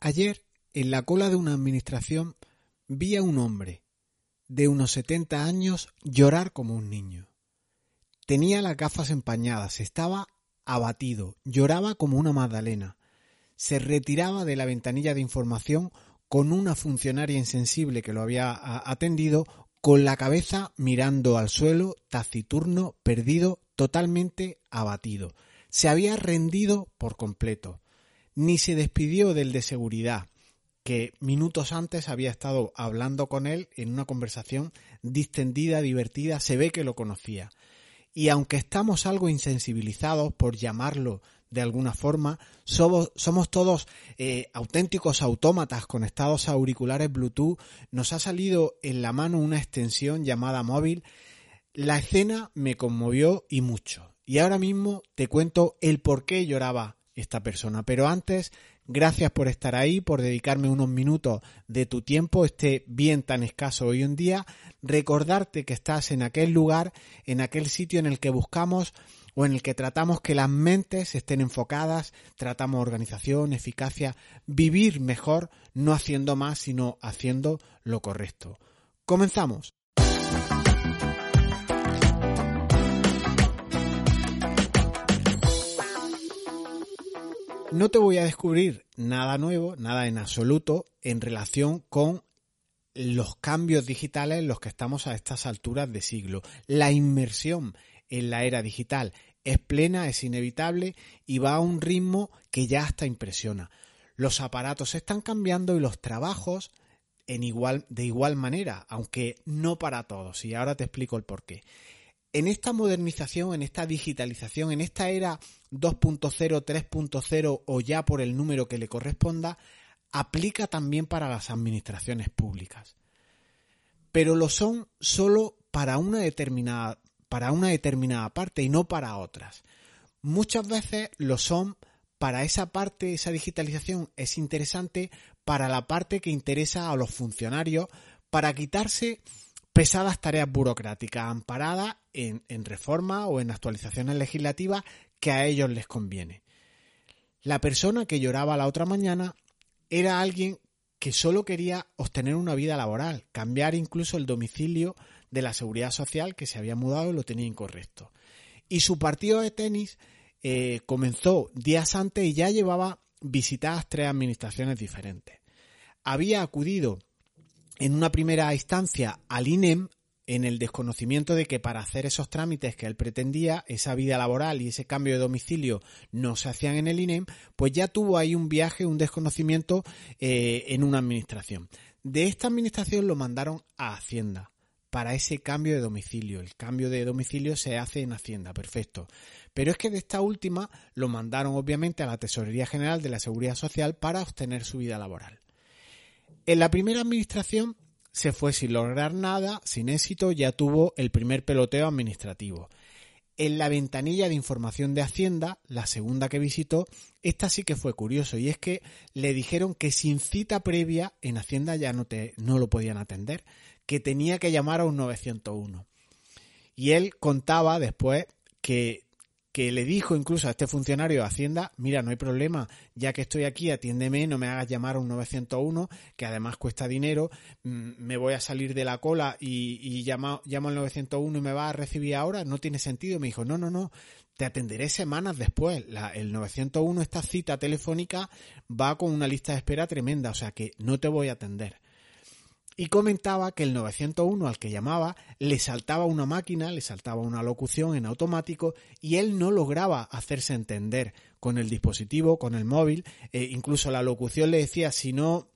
Ayer, en la cola de una administración, vi a un hombre de unos 70 años llorar como un niño. Tenía las gafas empañadas, estaba abatido, lloraba como una magdalena. Se retiraba de la ventanilla de información con una funcionaria insensible que lo había atendido, con la cabeza mirando al suelo, taciturno, perdido, totalmente abatido. Se había rendido por completo. Ni se despidió del de seguridad, que minutos antes había estado hablando con él en una conversación distendida, divertida, se ve que lo conocía. Y aunque estamos algo insensibilizados, por llamarlo de alguna forma, somos, todos eh, auténticos autómatas conectados a auriculares Bluetooth, nos ha salido en la mano una extensión llamada móvil. La escena me conmovió y mucho. Y ahora mismo te cuento el por qué lloraba esta persona. Pero antes, gracias por estar ahí, por dedicarme unos minutos de tu tiempo, este bien tan escaso hoy en día. Recordarte que estás en aquel lugar, en aquel sitio en el que buscamos o en el que tratamos que las mentes estén enfocadas, tratamos organización, eficacia, vivir mejor, no haciendo más, sino haciendo lo correcto. Comenzamos. No te voy a descubrir nada nuevo, nada en absoluto en relación con los cambios digitales en los que estamos a estas alturas de siglo. La inmersión en la era digital es plena, es inevitable y va a un ritmo que ya hasta impresiona. Los aparatos están cambiando y los trabajos en igual, de igual manera, aunque no para todos. Y ahora te explico el porqué en esta modernización, en esta digitalización, en esta era 2.0, 3.0 o ya por el número que le corresponda, aplica también para las administraciones públicas. Pero lo son solo para una determinada, para una determinada parte y no para otras. Muchas veces lo son para esa parte, esa digitalización es interesante para la parte que interesa a los funcionarios, para quitarse pesadas tareas burocráticas amparadas en, en reforma o en actualizaciones legislativas que a ellos les conviene. La persona que lloraba la otra mañana era alguien que solo quería obtener una vida laboral, cambiar incluso el domicilio de la seguridad social que se había mudado y lo tenía incorrecto. Y su partido de tenis eh, comenzó días antes y ya llevaba visitadas tres administraciones diferentes. Había acudido en una primera instancia al INEM en el desconocimiento de que para hacer esos trámites que él pretendía, esa vida laboral y ese cambio de domicilio no se hacían en el INEM, pues ya tuvo ahí un viaje, un desconocimiento eh, en una administración. De esta administración lo mandaron a Hacienda para ese cambio de domicilio. El cambio de domicilio se hace en Hacienda, perfecto. Pero es que de esta última lo mandaron obviamente a la Tesorería General de la Seguridad Social para obtener su vida laboral. En la primera administración se fue sin lograr nada, sin éxito, ya tuvo el primer peloteo administrativo. En la ventanilla de información de Hacienda, la segunda que visitó, esta sí que fue curioso y es que le dijeron que sin cita previa en Hacienda ya no, te, no lo podían atender, que tenía que llamar a un 901. Y él contaba después que que le dijo incluso a este funcionario de Hacienda, mira, no hay problema, ya que estoy aquí, atiéndeme, no me hagas llamar a un 901, que además cuesta dinero, mm, me voy a salir de la cola y, llamo, llamo al 901 y me va a recibir ahora, no tiene sentido. Me dijo, no, no, no, te atenderé semanas después. el 901, esta cita telefónica, va con una lista de espera tremenda, o sea que no te voy a atender y comentaba que el 901 al que llamaba le saltaba una máquina, le saltaba una locución en automático y él no lograba hacerse entender con el dispositivo, con el móvil, eh, incluso la locución le decía si no,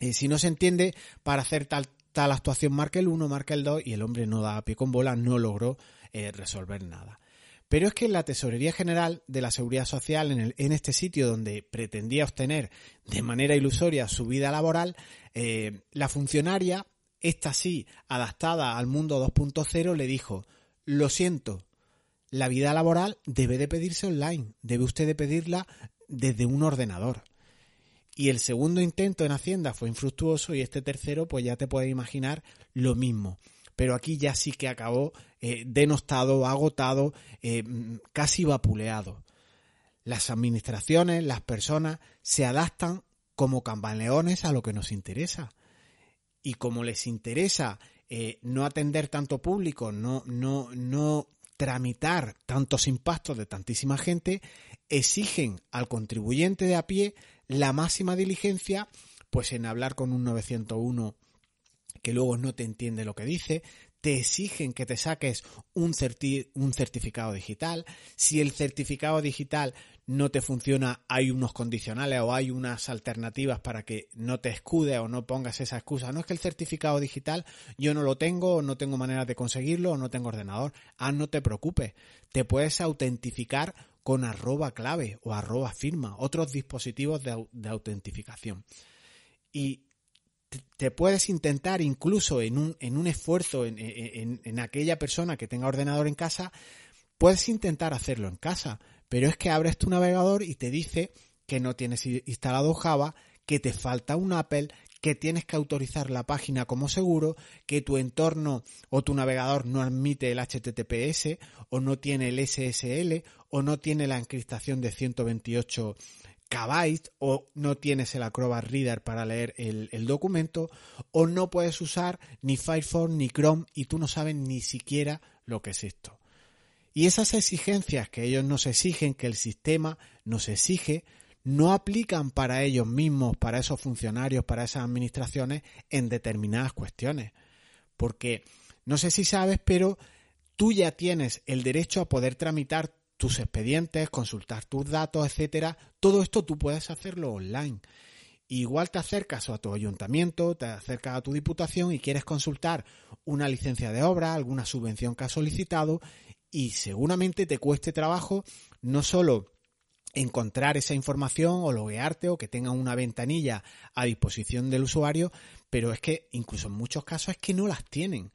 eh, si no se entiende para hacer tal, tal actuación marca el 1, marca el 2 y el hombre no da pie con bola, no logró eh, resolver nada. Pero es que en la Tesorería General de la Seguridad Social, en, el, en, este sitio donde pretendía obtener de manera ilusoria su vida laboral, eh, la funcionaria, esta sí, adaptada al mundo 2.0, le dijo, lo siento, la vida laboral debe de pedirse online, debe usted de pedirla desde un ordenador. Y el segundo intento en Hacienda fue infructuoso y este tercero, pues ya te puedes imaginar lo mismo pero aquí ya sí que acabó eh, denostado, agotado, eh, casi vapuleado. Las administraciones, las personas se adaptan como camaleones a lo que nos interesa. Y como les interesa eh, no atender tanto público, no, no, no tramitar tantos impactos de tantísima gente, exigen al contribuyente de a pie la máxima diligencia, pues en hablar con un 901 que luego no te entiende lo que dice, te exigen que te saques un, un, certificado digital. Si el certificado digital no te funciona, hay unos condicionales o hay unas alternativas para que no te escude o no pongas esa excusa. No es que el certificado digital yo no lo tengo o no tengo manera de conseguirlo o no tengo ordenador. Ah, no te preocupes. Te puedes autentificar con arroba clave o arroba firma, otros dispositivos de, de autentificación. Y te puedes intentar incluso en un, en un esfuerzo en, en, aquella persona que tenga ordenador en casa, puedes intentar hacerlo en casa, pero es que abres tu navegador y te dice que no tienes instalado Java, que te falta un Apple, que tienes que autorizar la página como seguro, que tu entorno o tu navegador no admite el HTTPS o no tiene el SSL o no tiene la encriptación de 128 O no tienes el Acrobat Reader para leer el, el, documento o no puedes usar ni Firefox ni Chrome y tú no sabes ni siquiera lo que es esto. Y esas exigencias que ellos nos exigen, que el sistema nos exige, no aplican para ellos mismos, para esos funcionarios, para esas administraciones en determinadas cuestiones. Porque no sé si sabes, pero tú ya tienes el derecho a poder tramitar tus expedientes, consultar tus datos, etcétera, todo esto tú puedes hacerlo online. Igual te acercas a tu ayuntamiento, te acercas a tu diputación y quieres consultar una licencia de obra, alguna subvención que has solicitado y seguramente te cueste trabajo no solo encontrar esa información o loguearte o que tenga una ventanilla a disposición del usuario, pero es que incluso en muchos casos es que no las tienen.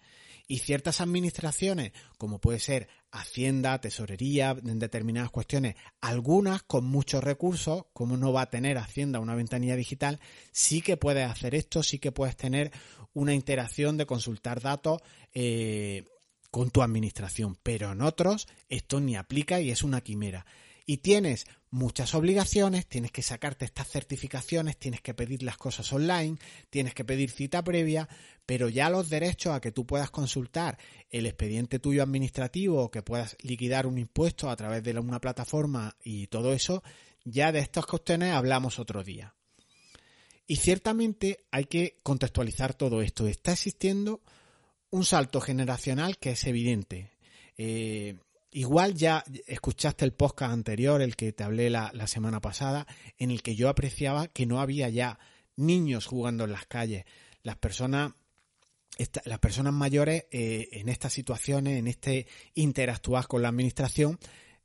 Y ciertas administraciones, como puede ser Hacienda, Tesorería, en determinadas cuestiones, algunas con muchos recursos, como no va a tener Hacienda una ventanilla digital, sí que puedes hacer esto, sí que puedes tener una interacción de consultar datos eh, con tu administración, pero en otros esto ni aplica y es una quimera. Y tienes muchas obligaciones, tienes que sacarte estas certificaciones, tienes que pedir las cosas online, tienes que pedir cita previa, pero ya los derechos a que tú puedas consultar el expediente tuyo administrativo o que puedas liquidar un impuesto a través de una plataforma y todo eso, ya de estas cuestiones hablamos otro día. Y ciertamente hay que contextualizar todo esto. Está existiendo un salto generacional que es evidente. Eh, igual ya escuchaste el podcast anterior, el que te hablé la, semana pasada, en el que yo apreciaba que no había ya niños jugando en las calles. Las personas, las personas mayores eh, en estas situaciones, en este interactuar con la administración,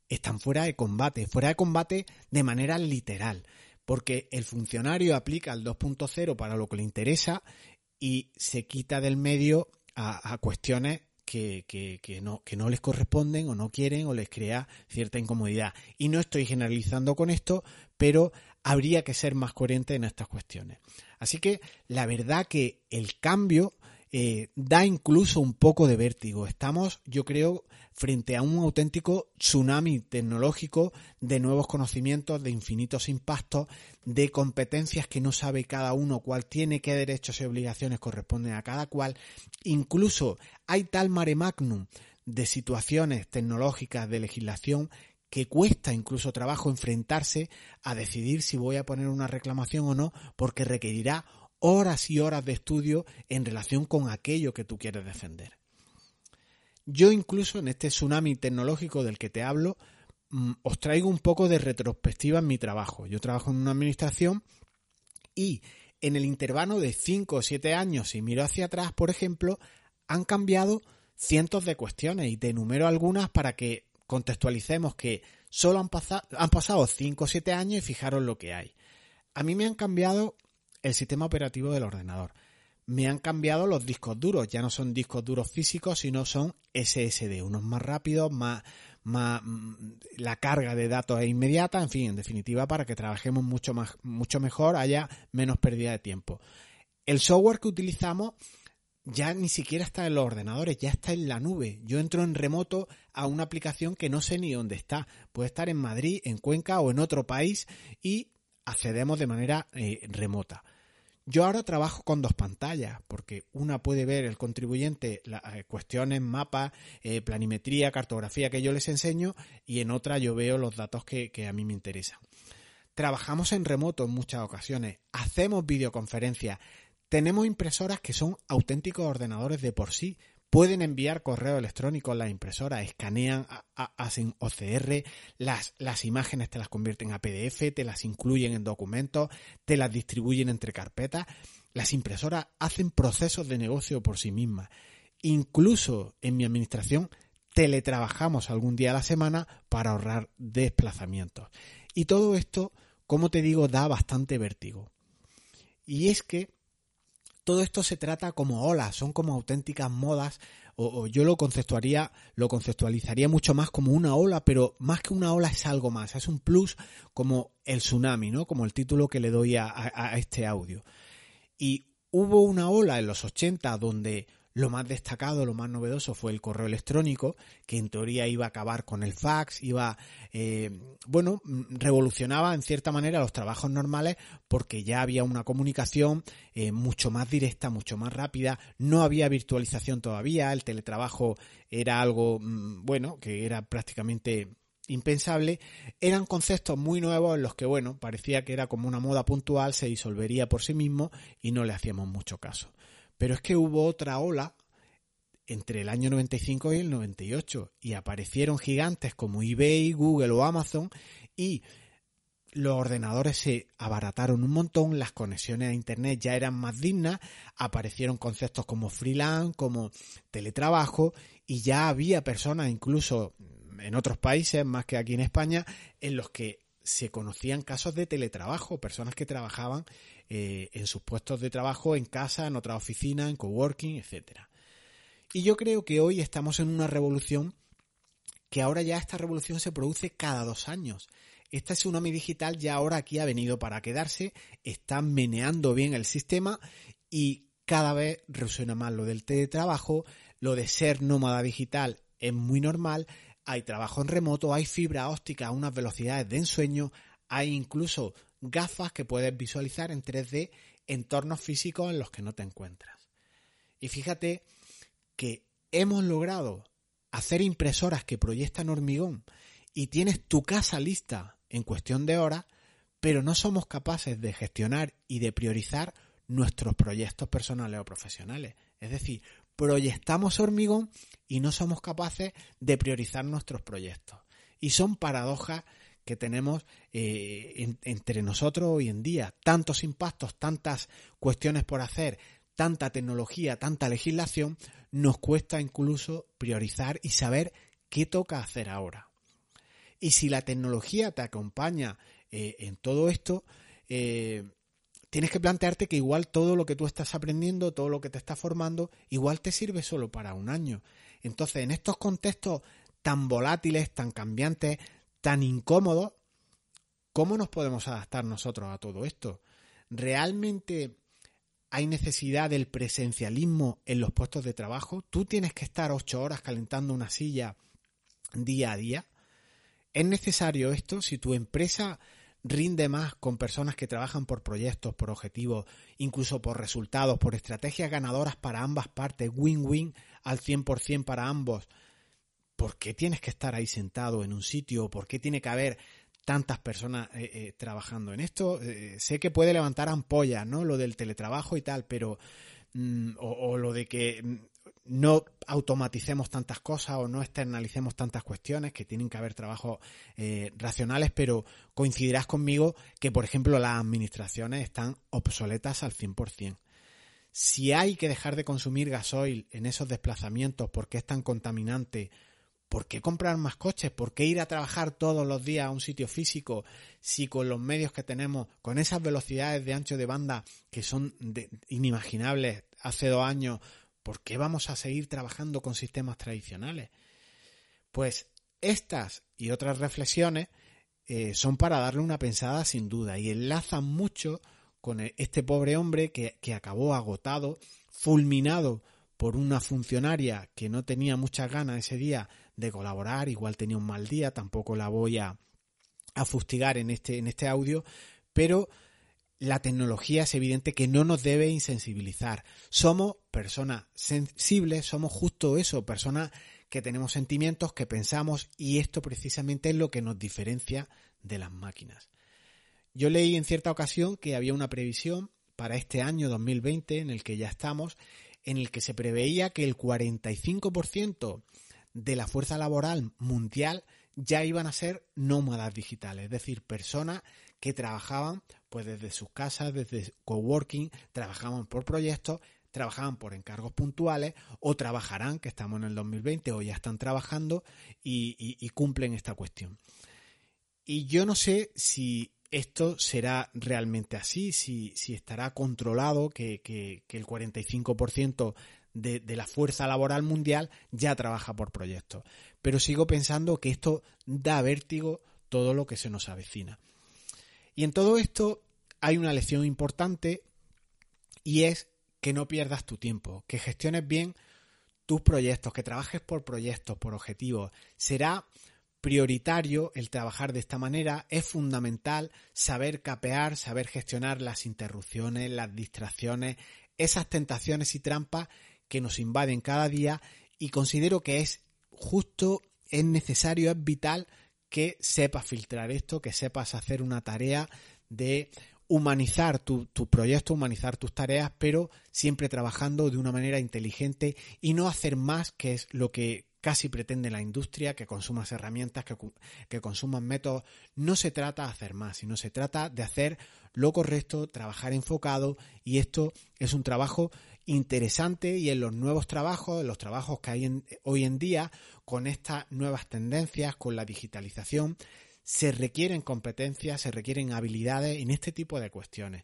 están fuera de combate, fuera de combate de manera literal, porque el funcionario aplica el 2.0 para lo que le interesa y se quita del medio a, cuestiones que, que, no, que no les corresponden o no quieren o les crea cierta incomodidad. Y no estoy generalizando con esto, pero habría que ser más coherente en estas cuestiones. Así que la verdad que el cambio eh, da incluso un poco de vértigo. Estamos, yo creo, frente a un auténtico tsunami tecnológico de nuevos conocimientos, de infinitos impactos, de competencias que no sabe cada uno cuál tiene, qué derechos y obligaciones corresponden a cada cual. Incluso hay tal mare magnum de situaciones tecnológicas de legislación que cuesta incluso trabajo enfrentarse a decidir si voy a poner una reclamación o no, porque requerirá horas y horas de estudio en relación con aquello que tú quieres defender. Yo incluso en este tsunami tecnológico del que te hablo, mm, os traigo un poco de retrospectiva en mi trabajo. Yo trabajo en una administración y en el intervalo de 5 o 7 años, si miro hacia atrás, por ejemplo, han cambiado cientos de cuestiones y te enumero algunas para que contextualicemos que solo han, pasado han pasado 5 o 7 años y fijaros lo que hay. A mí me han cambiado el sistema operativo del ordenador. Me han cambiado los discos duros, ya no son discos duros físicos, sino son SSD, unos más rápidos, más, más mm, la carga de datos es inmediata, en fin, en definitiva, para que trabajemos mucho más, mucho mejor, haya menos pérdida de tiempo. El software que utilizamos ya ni siquiera está en los ordenadores, ya está en la nube. Yo entro en remoto a una aplicación que no sé ni dónde está. Puede estar en Madrid, en Cuenca o en otro país y accedemos de manera eh, remota. Yo ahora trabajo con dos pantallas, porque una puede ver el contribuyente las eh, cuestiones, mapas, eh, planimetría, cartografía que yo les enseño, y en otra yo veo los datos que, que a mí me interesan. Trabajamos en remoto en muchas ocasiones, hacemos videoconferencias, tenemos impresoras que son auténticos ordenadores de por sí, pueden enviar correo electrónico a la impresora, escanean, hacen OCR, las, las imágenes te las convierten a PDF, te las incluyen en documentos, te las distribuyen entre carpetas. Las impresoras hacen procesos de negocio por sí mismas. Incluso en mi administración teletrabajamos algún día a la semana para ahorrar desplazamientos. Y todo esto, como te digo, da bastante vértigo. Y es que todo esto se trata como olas, son como auténticas modas, o, yo lo conceptuaría, lo conceptualizaría mucho más como una ola, pero más que una ola es algo más, es un plus como el tsunami, ¿no? Como el título que le doy a, este audio. Y hubo una ola en los 80 donde lo más destacado, lo más novedoso fue el correo electrónico, que en teoría iba a acabar con el fax, iba, eh, bueno, revolucionaba en cierta manera los trabajos normales porque ya había una comunicación eh, mucho más directa, mucho más rápida, no había virtualización todavía, el teletrabajo era algo, mm, bueno, que era prácticamente impensable, eran conceptos muy nuevos en los que, bueno, parecía que era como una moda puntual, se disolvería por sí mismo y no le hacíamos mucho caso. Pero es que hubo otra ola entre el año 95 y el 98 y aparecieron gigantes como eBay, Google o Amazon y los ordenadores se abarataron un montón, las conexiones a Internet ya eran más dignas, aparecieron conceptos como freelance, como teletrabajo y ya había personas incluso en otros países, más que aquí en España, en los que se conocían casos de teletrabajo, personas que trabajaban eh, en sus puestos de trabajo, en casa, en otra oficina, en coworking, etcétera. Y yo creo que hoy estamos en una revolución que ahora ya esta revolución se produce cada dos años. Esta tsunami digital ya ahora aquí ha venido para quedarse, está meneando bien el sistema y cada vez resuena más lo del teletrabajo, lo de ser nómada digital es muy normal, hay trabajo en remoto, hay fibra óptica a unas velocidades de ensueño, hay incluso gafas que puedes visualizar en 3D entornos físicos en los que no te encuentras. Y fíjate que hemos logrado hacer impresoras que proyectan hormigón y tienes tu casa lista en cuestión de horas, pero no somos capaces de gestionar y de priorizar nuestros proyectos personales o profesionales. Es decir, proyectamos hormigón y no somos capaces de priorizar nuestros proyectos. Y son paradojas que tenemos eh, entre nosotros hoy en día. Tantos impactos, tantas cuestiones por hacer, tanta tecnología, tanta legislación, nos cuesta incluso priorizar y saber qué toca hacer ahora. Y si la tecnología te acompaña eh, en todo esto, eh, tienes que plantearte que igual todo lo que tú estás aprendiendo, todo lo que te estás formando, igual te sirve solo para un año. Entonces, en estos contextos tan volátiles, tan cambiantes, tan incómodo, ¿cómo nos podemos adaptar nosotros a todo esto? ¿Realmente hay necesidad del presencialismo en los puestos de trabajo? ¿Tú tienes que estar ocho horas calentando una silla día a día? ¿Es necesario esto si tu empresa rinde más con personas que trabajan por proyectos, por objetivos, incluso por resultados, por estrategias ganadoras para ambas partes, win-win al 100% para ambos? ¿por qué tienes que estar ahí sentado en un sitio? ¿Por qué tiene que haber tantas personas eh, eh, trabajando en esto? Eh, sé que puede levantar ampollas, ¿no? Lo del teletrabajo y tal, pero... Mm, o, lo de que mm, no automaticemos tantas cosas o no externalicemos tantas cuestiones, que tienen que haber trabajos racionales, pero coincidirás conmigo que, por ejemplo, las administraciones están obsoletas al 100%. Si hay que dejar de consumir gasoil en esos desplazamientos porque es tan contaminante ¿por qué comprar más coches? ¿Por qué ir a trabajar todos los días a un sitio físico si con los medios que tenemos, con esas velocidades de ancho de banda que son inimaginables hace dos años, ¿por qué vamos a seguir trabajando con sistemas tradicionales? Pues estas y otras reflexiones eh, son para darle una pensada sin duda y enlazan mucho con este pobre hombre que, que acabó agotado, fulminado por una funcionaria que no tenía muchas ganas ese día de colaborar, igual tenía un mal día, tampoco la voy a, a fustigar en este, en este audio, pero la tecnología es evidente que no nos debe insensibilizar. Somos personas sensibles, somos justo eso, personas que tenemos sentimientos, que pensamos y esto precisamente es lo que nos diferencia de las máquinas. Yo leí en cierta ocasión que había una previsión para este año 2020 en el que ya estamos, en el que se preveía que el 45% de la fuerza laboral mundial ya iban a ser nómadas digitales, es decir, personas que trabajaban pues desde sus casas, desde coworking, trabajaban por proyectos, trabajaban por encargos puntuales o trabajarán, que estamos en el 2020 o ya están trabajando y, cumplen esta cuestión. Y yo no sé si esto será realmente así, si, estará controlado que, el 45% de, de, la fuerza laboral mundial ya trabaja por proyectos. Pero sigo pensando que esto da vértigo todo lo que se nos avecina. Y en todo esto hay una lección importante y es que no pierdas tu tiempo, que gestiones bien tus proyectos, que trabajes por proyectos, por objetivos. Será prioritario el trabajar de esta manera, es fundamental saber capear, saber gestionar las interrupciones, las distracciones, esas tentaciones y trampas que nos invaden cada día y considero que es justo, es necesario, es vital que sepas filtrar esto, que sepas hacer una tarea de humanizar tu, proyecto, humanizar tus tareas, pero siempre trabajando de una manera inteligente y no hacer más, que es lo que casi pretende la industria, que consumas herramientas, que, que consumas métodos. No se trata de hacer más, sino se trata de hacer lo correcto, trabajar enfocado y esto es un trabajo interesante y en los nuevos trabajos, en los trabajos que hay hoy en día, con estas nuevas tendencias, con la digitalización, se requieren competencias, se requieren habilidades en este tipo de cuestiones.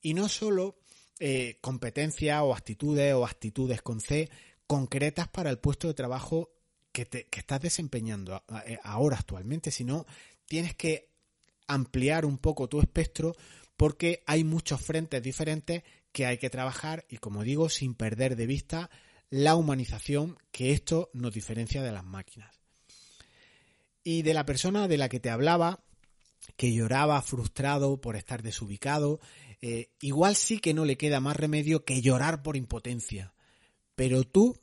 Y no solo eh, competencias o actitudes o actitudes con C concretas para el puesto de trabajo que, que estás desempeñando ahora actualmente, sino tienes que ampliar un poco tu espectro porque hay muchos frentes diferentes que hay que trabajar y como digo, sin perder de vista la humanización que esto nos diferencia de las máquinas. Y de la persona de la que te hablaba, que lloraba frustrado por estar desubicado, eh, igual sí que no le queda más remedio que llorar por impotencia. Pero tú,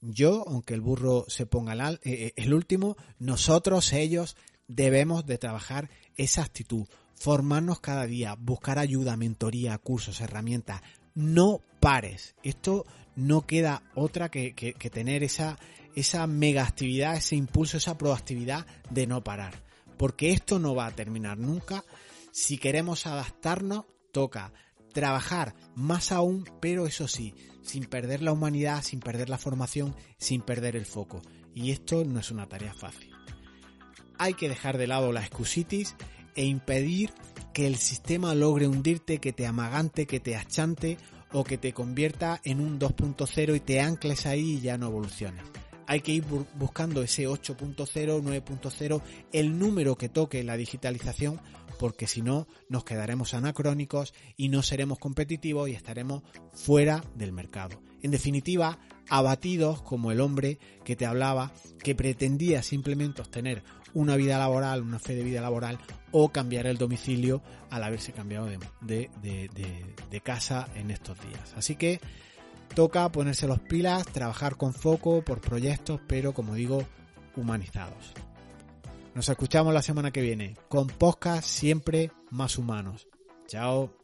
yo, aunque el burro se ponga el, eh, eh, el último, nosotros, ellos, debemos de trabajar esa actitud, formarnos cada día, buscar ayuda, mentoría, cursos, herramientas. No pares. Esto no queda otra que, tener esa, esa mega actividad, ese impulso, esa proactividad de no parar. Porque esto no va a terminar nunca. Si queremos adaptarnos, toca trabajar más aún, pero eso sí, sin perder la humanidad, sin perder la formación, sin perder el foco. Y esto no es una tarea fácil. Hay que dejar de lado la excusitis e impedir que el sistema logre hundirte, que te amagante, que te achante o que te convierta en un 2.0 y te ancles ahí y ya no evoluciones. Hay que ir buscando ese 8.0, 9.0, el número que toque la digitalización, porque si no nos quedaremos anacrónicos y no seremos competitivos y estaremos fuera del mercado. En definitiva, abatidos como el hombre que te hablaba, que pretendía simplemente obtener una vida laboral, una fe de vida laboral o cambiar el domicilio al haberse cambiado de, de, casa en estos días. Así que toca ponerse los pilas, trabajar con foco por proyectos, pero como digo, humanizados. Nos escuchamos la semana que viene con podcast siempre más humanos. Chao.